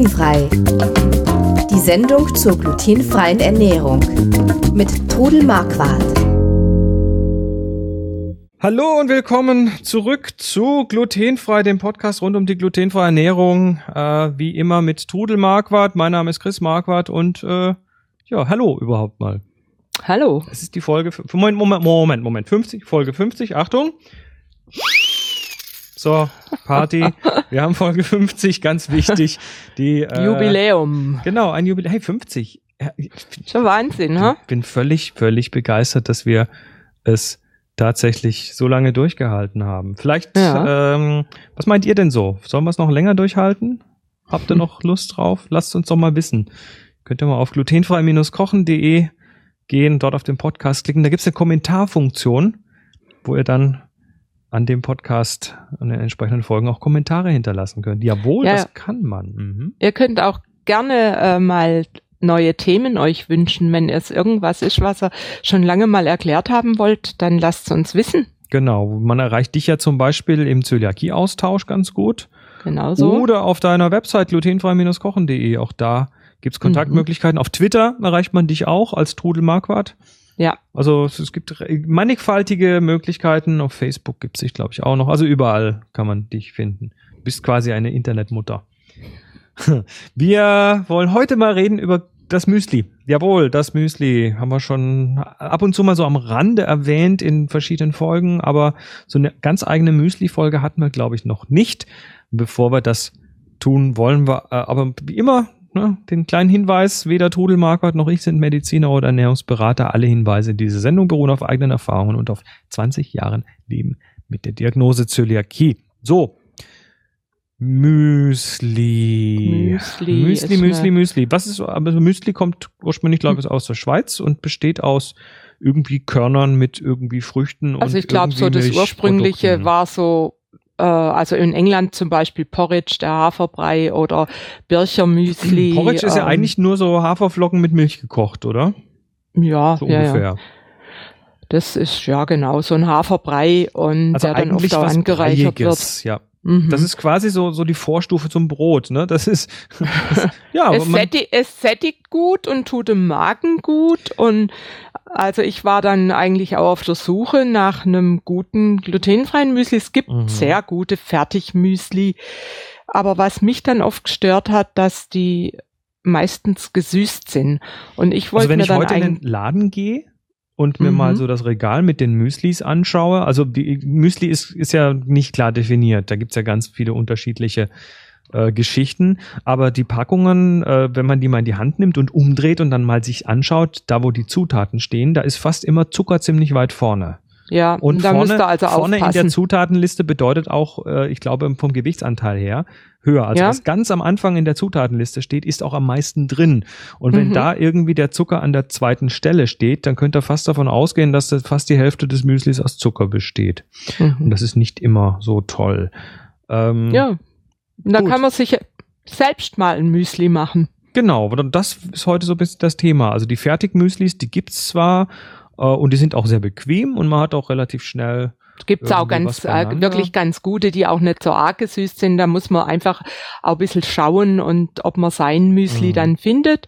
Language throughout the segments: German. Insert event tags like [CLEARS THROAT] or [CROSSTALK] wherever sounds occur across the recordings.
Glutenfrei. Die Sendung zur glutenfreien Ernährung mit Trudel Marquardt. Hallo und willkommen zurück zu Glutenfrei, dem Podcast rund um die glutenfreie Ernährung. Äh, wie immer mit Trudel Marquardt. Mein Name ist Chris Marquardt und äh, ja, hallo überhaupt mal. Hallo. Es ist die Folge, Moment, Moment, Moment, Moment, 50, Folge 50, Achtung. So, Party. Wir haben Folge 50, ganz wichtig. Die, äh, Jubiläum. Genau, ein Jubiläum. Hey, 50. Schon Wahnsinn, ne? Ich bin völlig, völlig begeistert, dass wir es tatsächlich so lange durchgehalten haben. Vielleicht, ja. ähm, was meint ihr denn so? Sollen wir es noch länger durchhalten? Habt ihr noch Lust drauf? Lasst uns doch mal wissen. Könnt ihr mal auf glutenfrei-kochen.de gehen, dort auf den Podcast klicken. Da gibt es eine Kommentarfunktion, wo ihr dann an dem Podcast und den entsprechenden Folgen auch Kommentare hinterlassen könnt. Jawohl, ja, das kann man. Mhm. Ihr könnt auch gerne äh, mal neue Themen euch wünschen. Wenn es irgendwas ist, was ihr schon lange mal erklärt haben wollt, dann lasst es uns wissen. Genau, man erreicht dich ja zum Beispiel im Zöliakie-Austausch ganz gut. Genau so. Oder auf deiner Website glutenfrei-kochen.de. Auch da gibt's Kontaktmöglichkeiten. Mhm. Auf Twitter erreicht man dich auch als Trudel Marquardt. Ja. Also es gibt mannigfaltige Möglichkeiten. Auf Facebook gibt es sich, glaube ich, auch noch. Also überall kann man dich finden. Du bist quasi eine Internetmutter. [LAUGHS] Wir wollen heute mal reden über das Müsli. Jawohl, das Müsli haben wir schon ab und zu mal so am Rande erwähnt in verschiedenen Folgen, aber so eine ganz eigene Müsli-Folge hatten wir, glaube ich, noch nicht. Bevor wir das tun, wollen wir äh, aber wie immer ne, den kleinen Hinweis, weder Trudel Marquardt noch ich sind Mediziner oder Ernährungsberater. Alle Hinweise in dieser Sendung beruhen auf eigenen Erfahrungen und auf 20 Jahren Leben mit der Diagnose Zöliakie. So. Müsli. Müsli. Müsli, Müsli, Müsli. Was ist, aber Müsli kommt ursprünglich, glaube ich, aus der Schweiz und besteht aus irgendwie Körnern mit irgendwie Früchten. Also ich glaube, so das ursprüngliche war so äh, also in England zum Beispiel Porridge, der Haferbrei oder Birchermüsli. [CLEARS THROAT] Porridge ist ja ähm, eigentlich nur so Haferflocken mit Milch gekocht, oder? Ja, so ja, ungefähr. Ja. Das ist ja genau so ein Haferbrei und also der dann oft auch angereichert Breiiges, wird. Ja. Mhm. Das ist quasi so, so die Vorstufe zum Brot, ne? Das ist, das, [LAUGHS] ja. es, sättigt, es sättigt gut und tut dem Magen gut und also ich war dann eigentlich auch auf der Suche nach einem guten glutenfreien Müsli. Es gibt mhm. sehr gute Fertigmüsli. Aber was mich dann oft gestört hat, dass die meistens gesüßt sind. Und ich wollte also wenn mir ich dann heute in den Laden gehe und mir mhm. mal so das Regal mit den Müslis anschaue, also die Müsli ist, ist ja nicht klar definiert. Da gibt's ja ganz viele unterschiedliche äh, Geschichten. Aber die Packungen, äh, wenn man die mal in die Hand nimmt und umdreht und dann mal sich anschaut, da wo die Zutaten stehen, da ist fast immer Zucker ziemlich weit vorne. Ja, und da vorne, also vorne in der Zutatenliste bedeutet auch, äh, ich glaube, vom Gewichtsanteil her höher. Also ja. was ganz am Anfang in der Zutatenliste steht, ist auch am meisten drin. Und wenn mhm. da irgendwie der Zucker an der zweiten Stelle steht, dann könnt ihr fast davon ausgehen, dass das fast die Hälfte des Müslis aus Zucker besteht. Mhm. Und das ist nicht immer so toll. Ähm, ja. Und da kann man sich selbst mal ein Müsli machen. Genau, das ist heute so ein bisschen das Thema. Also die Fertigmüslis, die gibt's zwar und die sind auch sehr bequem und man hat auch relativ schnell Gibt es auch ganz, äh, wirklich ganz gute, die auch nicht so arg gesüßt sind. Da muss man einfach auch ein bisschen schauen und ob man sein Müsli mhm. dann findet.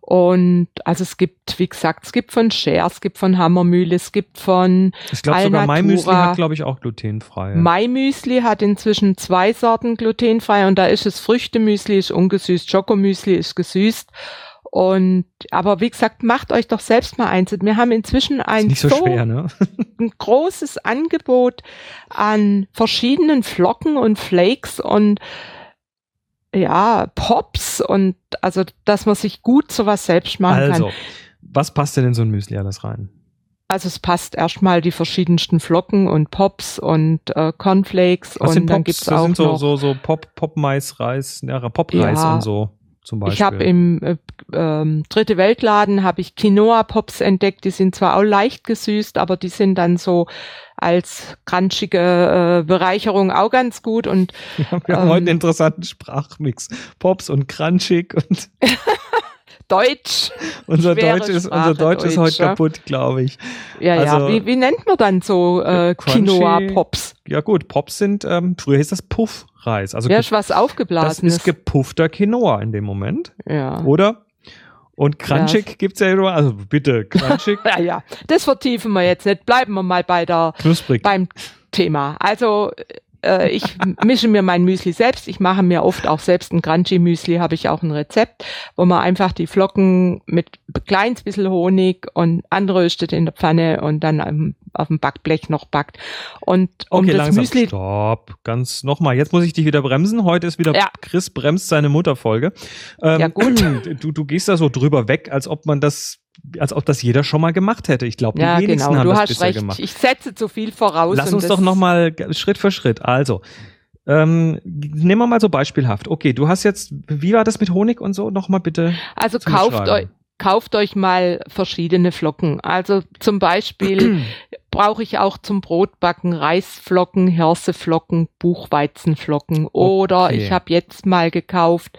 Und also es gibt, wie gesagt, es gibt von Share, es gibt von Hammermühle, es gibt von Ich glaube sogar Maimüsli hat, glaube ich, auch glutenfrei. Maimüsli hat inzwischen zwei Sorten glutenfrei und da ist es Früchtemüsli, ist ungesüßt, Schokomüsli ist gesüßt. Und aber wie gesagt, macht euch doch selbst mal eins. Wir haben inzwischen ein so, so schwer, ne? [LAUGHS] ein großes Angebot an verschiedenen Flocken und Flakes und ja, Pops und also, dass man sich gut sowas selbst machen also, kann. Also, was passt denn in so ein Müsli alles rein? Also es passt erstmal die verschiedensten Flocken und Pops und äh, Cornflakes was und dann gibt's das auch sind so, noch so, so Pop, Pop Mais, Reis, ja, Pop-Reis ja, und so zum Beispiel. Ich habe im äh, ähm, Dritte Weltladen habe ich Quinoa Pops entdeckt. Die sind zwar auch leicht gesüßt, aber die sind dann so als crunchige äh, Bereicherung auch ganz gut. Und wir haben, ähm, heute einen interessanten Sprachmix. Pops und crunchig und [LAUGHS] Deutsch. unser Deutsch ist unser Deutsch, Deutsch ist heute ja. kaputt, glaube ich. Ja, also, ja. Wie, wie nennt man dann so äh, Quinoa Pops? ja gut, Pops sind, ähm, früher hieß das Puffreis. Also ja, ist was aufgeblasen. Das ist gepuffter Quinoa in dem Moment. Ja. Oder? Und crunchig ja. gibt's ja nur, also bitte, crunchig. [LAUGHS] ja, ja, das vertiefen wir jetzt nicht. Bleiben wir mal bei der, Knusprig. beim Thema. Also, äh, ich mische mir mein Müsli selbst. Ich mache mir oft auch selbst ein Crunchy-Müsli, habe ich auch ein Rezept, wo man einfach die Flocken mit kleines bisschen Honig und anröstet in der Pfanne und dann auf dem Backblech noch backt. Und um okay, das langsam. Müsli. Stopp. Ganz nochmal. Jetzt muss ich dich wieder bremsen. Heute ist wieder ja. Chris bremst seine Mutterfolge. Ähm, ja, gut. [CLEARS THROAT] Du, du gehst da so drüber weg, als ob man das als ob das jeder schon mal gemacht hätte. Ich glaube, die ja, wenigsten genau. haben du das hast bisher recht. gemacht. Ich setze zu viel voraus. Lass uns doch noch mal Schritt für Schritt. Also, ähm, nehmen wir mal so beispielhaft. Okay, du hast jetzt, wie war das mit Honig und so? Noch mal bitte. Also kauft euch, kauft euch mal verschiedene Flocken. Also zum Beispiel [CLEARS THROAT] brauche ich auch zum Brotbacken Reisflocken, Hirseflocken, Buchweizenflocken. Oder Okay. ich habe jetzt mal gekauft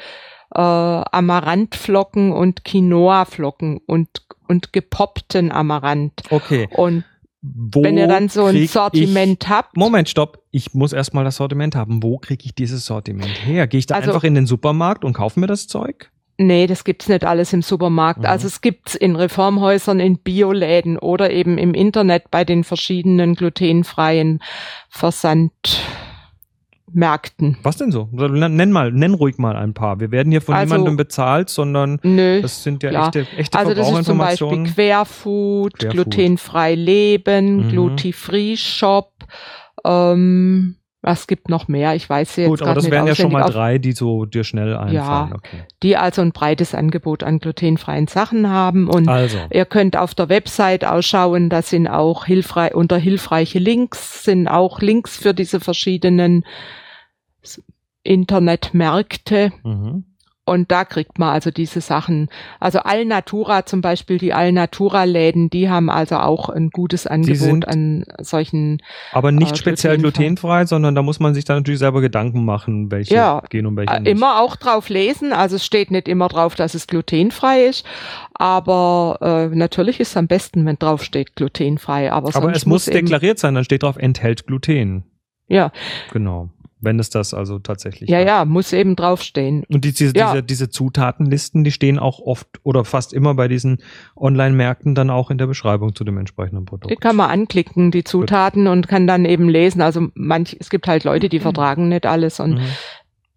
äh, Amaranthflocken und Quinoa-Flocken und, und gepoppten Amaranth. Okay. Und Wo wenn ihr dann so ein Sortiment ich, habt, Moment, stopp. Ich muss erstmal das Sortiment haben. Wo kriege ich dieses Sortiment her? Gehe ich da Also- einfach in den Supermarkt und kaufe mir das Zeug? Nee, das gibt's nicht alles im Supermarkt. Mhm. Also es gibt's in Reformhäusern, in Bioläden oder eben im Internet bei den verschiedenen glutenfreien Versandmärkten. Was denn so? Nenn mal, nenn ruhig mal ein paar. Wir werden hier von Also- niemandem bezahlt, sondern Nö. das sind ja klar. echte, echte Also das ist zum Beispiel. Querfood, Querfood. glutenfrei leben, Mhm. Glutenfree Shop. Ähm, was gibt noch mehr? Ich weiß jetzt Gut, aber das nicht wären ja schon mal drei, die so dir schnell einfallen. Ja. Okay. Die also ein breites Angebot an glutenfreien Sachen haben und Also, Ihr könnt auf der Website ausschauen, da sind auch hilfreich, unter hilfreiche Links sind auch Links für diese verschiedenen Internetmärkte mhm. Und da kriegt man also diese Sachen. Also Alnatura zum Beispiel, die Alnatura-Läden, die haben also auch ein gutes Angebot an solchen, aber nicht Äh, speziell glutenfrei. sondern da muss man sich dann natürlich selber Gedanken machen, welche Ja, gehen und welche äh, nicht. immer auch drauf lesen. Also es steht nicht immer drauf, dass es glutenfrei ist, aber äh, natürlich ist es am besten, wenn drauf steht glutenfrei. Aber, aber es muss deklariert sein, dann steht drauf, enthält Gluten. Ja, Genau. Wenn es das also tatsächlich ja, hat. ja, muss eben draufstehen. Und die, diese, Ja. diese, diese Zutatenlisten, die stehen auch oft oder fast immer bei diesen Online-Märkten dann auch in der Beschreibung zu dem entsprechenden Produkt. Die kann man anklicken, die Zutaten, und kann dann eben lesen. Also manch, es gibt halt Leute, die vertragen nicht alles und Mhm.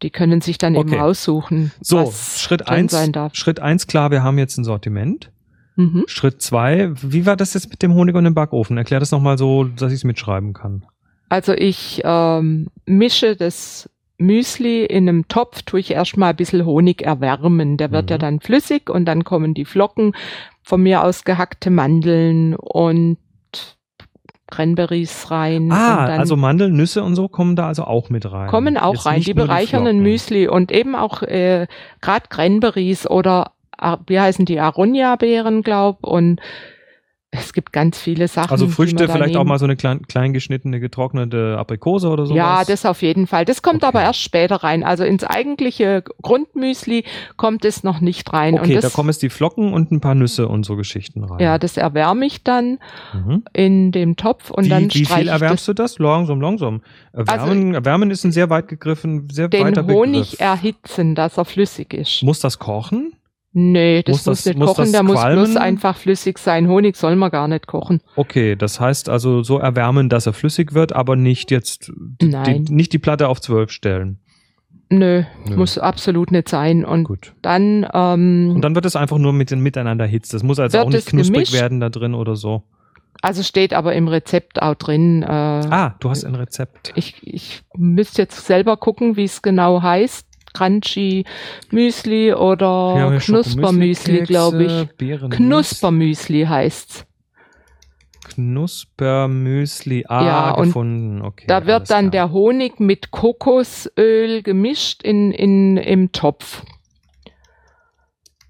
die können sich dann Okay. eben aussuchen, So, was Schritt eins, sein darf. Schritt eins, klar, wir haben jetzt ein Sortiment. Mhm. Schritt zwei, wie war das jetzt mit dem Honig und dem Backofen? Erklär das nochmal so, dass ich es mitschreiben kann. Also ich ähm, mische das Müsli in einem Topf, tue ich erstmal ein bisschen Honig erwärmen. Der wird Mhm. ja dann flüssig und dann kommen die Flocken, von mir aus gehackte Mandeln und Cranberries rein. Ah, also Mandeln, Nüsse und so kommen da also auch mit rein. kommen auch Jetzt rein. Die bereichern ein. Müsli und eben auch äh, gerade Cranberries oder ah, wie heißen die Aronia-Beeren, glaub und es gibt ganz viele Sachen. Also die Früchte, vielleicht auch nehmen. mal so eine klein, klein geschnittene, getrocknete Aprikose oder sowas. Ja, das auf jeden Fall. Das kommt Okay. aber erst später rein. Also ins eigentliche Grundmüsli kommt es noch nicht rein. Okay, und da das, kommen jetzt die Flocken und ein paar Nüsse und so Geschichten rein. ja, das erwärme ich dann Mhm. in dem Topf und wie, dann wie viel erwärmst du das? Langsam, langsam. Erwärmen, erwärmen ist ein sehr weit gegriffen, sehr das, weiter den Honig Begriff. erhitzen, dass er flüssig ist. Muss das kochen? Nee, das Muss muss, das- nicht muss kochen, der muss bloß einfach flüssig sein. Honig soll man gar nicht kochen. Okay, das heißt also so erwärmen, dass er flüssig wird, aber nicht jetzt die, nicht die Platte auf zwölf stellen. Nö, Nö. muss absolut nicht sein. Und Gut. dann, ähm, Und dann wird es einfach nur mit, miteinander hitzt. Das muss also auch nicht knusprig gemischt? werden da drin oder so. also steht aber im Rezept auch drin. Äh, Ah, du hast ein Rezept. ich, ich müsste jetzt selber gucken, wie es genau heißt. Crunchy Müsli oder wir Knuspermüsli, glaube ich. Schokomüsli-Kekse, Beeren- Knuspermüsli heißt's. Knuspermüsli. Ah, Ja, und gefunden. Okay. Da wird dann klar. der Honig mit Kokosöl gemischt in, in, im Topf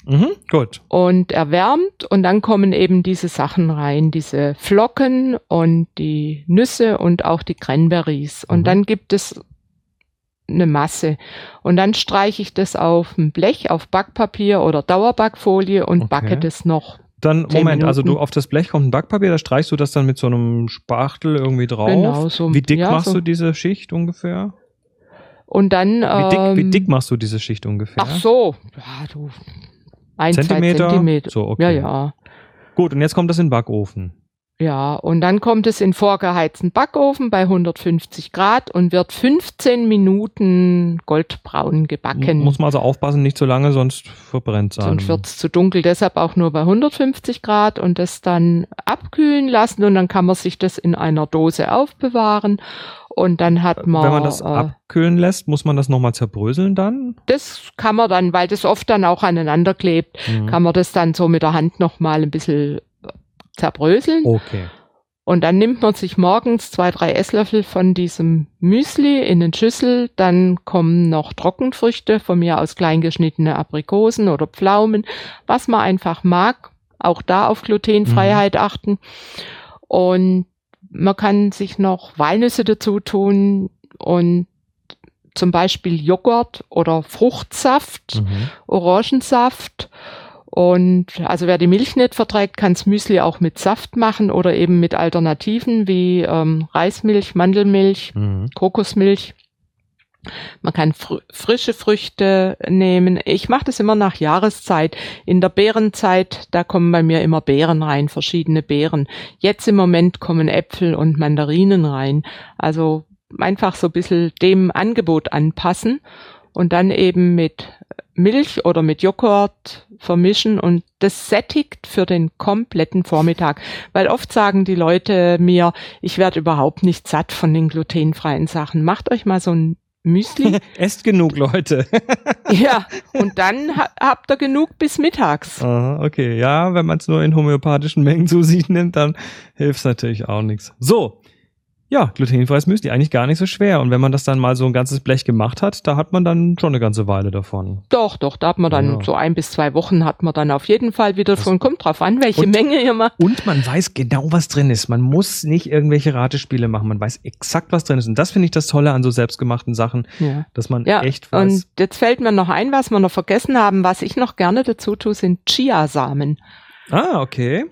Mhm, gut. und erwärmt und dann kommen eben diese Sachen rein, diese Flocken und die Nüsse und auch die Cranberries. Und Mhm. dann gibt es eine Masse. Und dann streiche ich das auf ein Blech, auf Backpapier oder Dauerbackfolie und Okay. backe das noch Dann, Moment, Minuten. also du auf das Blech kommt ein Backpapier, da streichst du das dann mit so einem Spachtel irgendwie drauf. Genau, so. Wie dick ja, machst so. du diese Schicht ungefähr? Und dann. Wie dick, ähm, wie dick machst du diese Schicht ungefähr? Ach so, ja, du. Ein, Zentimeter? Zentimeter. So, okay. Ja, ja. Gut, und jetzt kommt das in den Backofen. Ja, und dann kommt es in vorgeheizten Backofen bei 150 Grad und wird 15 Minuten goldbraun gebacken. Muss man also aufpassen, nicht zu lange, sonst verbrennt es Sonst wird es zu dunkel, deshalb auch nur bei 150 Grad und das dann abkühlen lassen und dann kann man sich das in einer Dose aufbewahren und dann hat man. Wenn man das äh, abkühlen lässt, muss man das nochmal zerbröseln dann? Das kann man dann, weil das oft dann auch aneinander klebt, mhm. kann man das dann so mit der Hand nochmal ein bisschen zerbröseln. Okay. Und dann nimmt man sich morgens zwei, drei Esslöffel von diesem Müsli in den Schüssel. Dann kommen noch Trockenfrüchte, von mir aus kleingeschnittene Aprikosen oder Pflaumen, was man einfach mag. Auch da auf Glutenfreiheit mhm. achten. Und man kann sich noch Walnüsse dazu tun und zum Beispiel Joghurt oder Fruchtsaft, mhm. Orangensaft und also wer die Milch nicht verträgt, kann's Müsli auch mit Saft machen oder eben mit Alternativen wie ähm, Reismilch, Mandelmilch, mhm. Kokosmilch. Man kann fr frische Früchte nehmen. Ich mache das immer nach Jahreszeit. In der Beerenzeit, da kommen bei mir immer Beeren rein, verschiedene Beeren. Jetzt im Moment kommen Äpfel und Mandarinen rein. Also einfach so ein bisschen dem Angebot anpassen und dann eben mit Milch oder mit Joghurt vermischen und das sättigt für den kompletten Vormittag. Weil oft sagen die Leute mir, ich werde überhaupt nicht satt von den glutenfreien Sachen. Macht euch mal so ein Müsli. [LAUGHS] Esst genug, Leute. [LAUGHS] ja, und dann ha habt ihr genug bis mittags. Aha, okay, ja, wenn man es nur in homöopathischen Mengen zu sich nimmt, dann hilft natürlich auch nichts. So, ja, glutenfreies Müsli, eigentlich gar nicht so schwer. Und wenn man das dann mal so ein ganzes Blech gemacht hat, da hat man dann schon eine ganze Weile davon. Doch, doch, da hat man dann ja. so ein bis zwei Wochen hat man dann auf jeden Fall wieder von. Kommt drauf an, welche und, Menge ihr macht. Und man weiß genau, was drin ist. Man muss nicht irgendwelche Ratespiele machen. Man weiß exakt, was drin ist. Und das finde ich das Tolle an so selbstgemachten Sachen, ja. dass man ja, echt weiß. Und jetzt fällt mir noch ein, was wir noch vergessen haben. Was ich noch gerne dazu tue, sind Chiasamen. Ah, okay.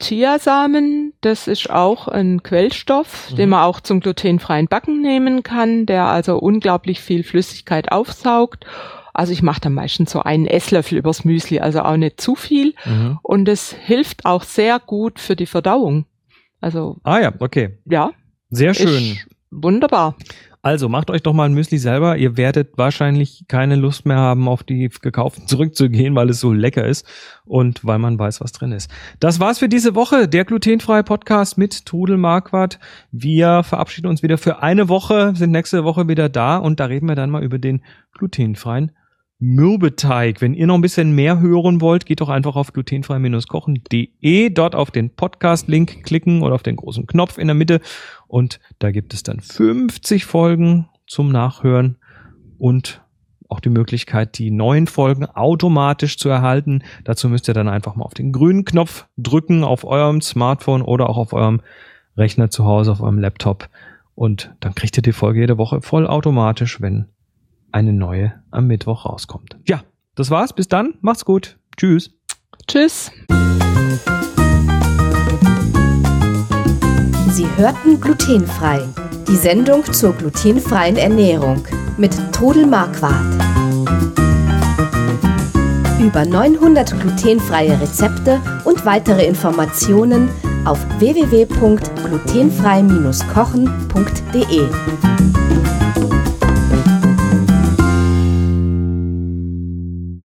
Chiasamen, das ist auch ein Quellstoff, mhm. den man auch zum glutenfreien Backen nehmen kann, der also unglaublich viel Flüssigkeit aufsaugt. Also ich mache da meistens so einen Esslöffel übers Müsli, also auch nicht zu viel. Mhm. Und es hilft auch sehr gut für die Verdauung. Also. Ah ja, okay. Ja. Sehr schön. Wunderbar. Also macht euch doch mal ein Müsli selber. Ihr werdet wahrscheinlich keine Lust mehr haben, auf die gekauften [LAUGHS] zurückzugehen, weil es so lecker ist und weil man weiß, was drin ist. Das war's für diese Woche. Der glutenfreie Podcast mit Trudel Marquardt. Wir verabschieden uns wieder für eine Woche, sind nächste Woche wieder da und da reden wir dann mal über den glutenfreien Mürbeteig. Wenn ihr noch ein bisschen mehr hören wollt, geht doch einfach auf glutenfrei-kochen.de, dort auf den Podcast-Link klicken oder auf den großen Knopf in der Mitte und da gibt es dann 50 Folgen zum Nachhören und auch die Möglichkeit, die neuen Folgen automatisch zu erhalten. Dazu müsst ihr dann einfach mal auf den grünen Knopf drücken auf eurem Smartphone oder auch auf eurem Rechner zu Hause, auf eurem Laptop. Und dann kriegt ihr die Folge jede Woche vollautomatisch, wenn eine neue am Mittwoch rauskommt. Ja, das war's. Bis dann. Macht's gut. Tschüss. Tschüss. Sie hörten glutenfrei. Die Sendung zur glutenfreien Ernährung mit Trudel Marquardt. Über 900 glutenfreie Rezepte und weitere Informationen auf www.glutenfrei-kochen.de.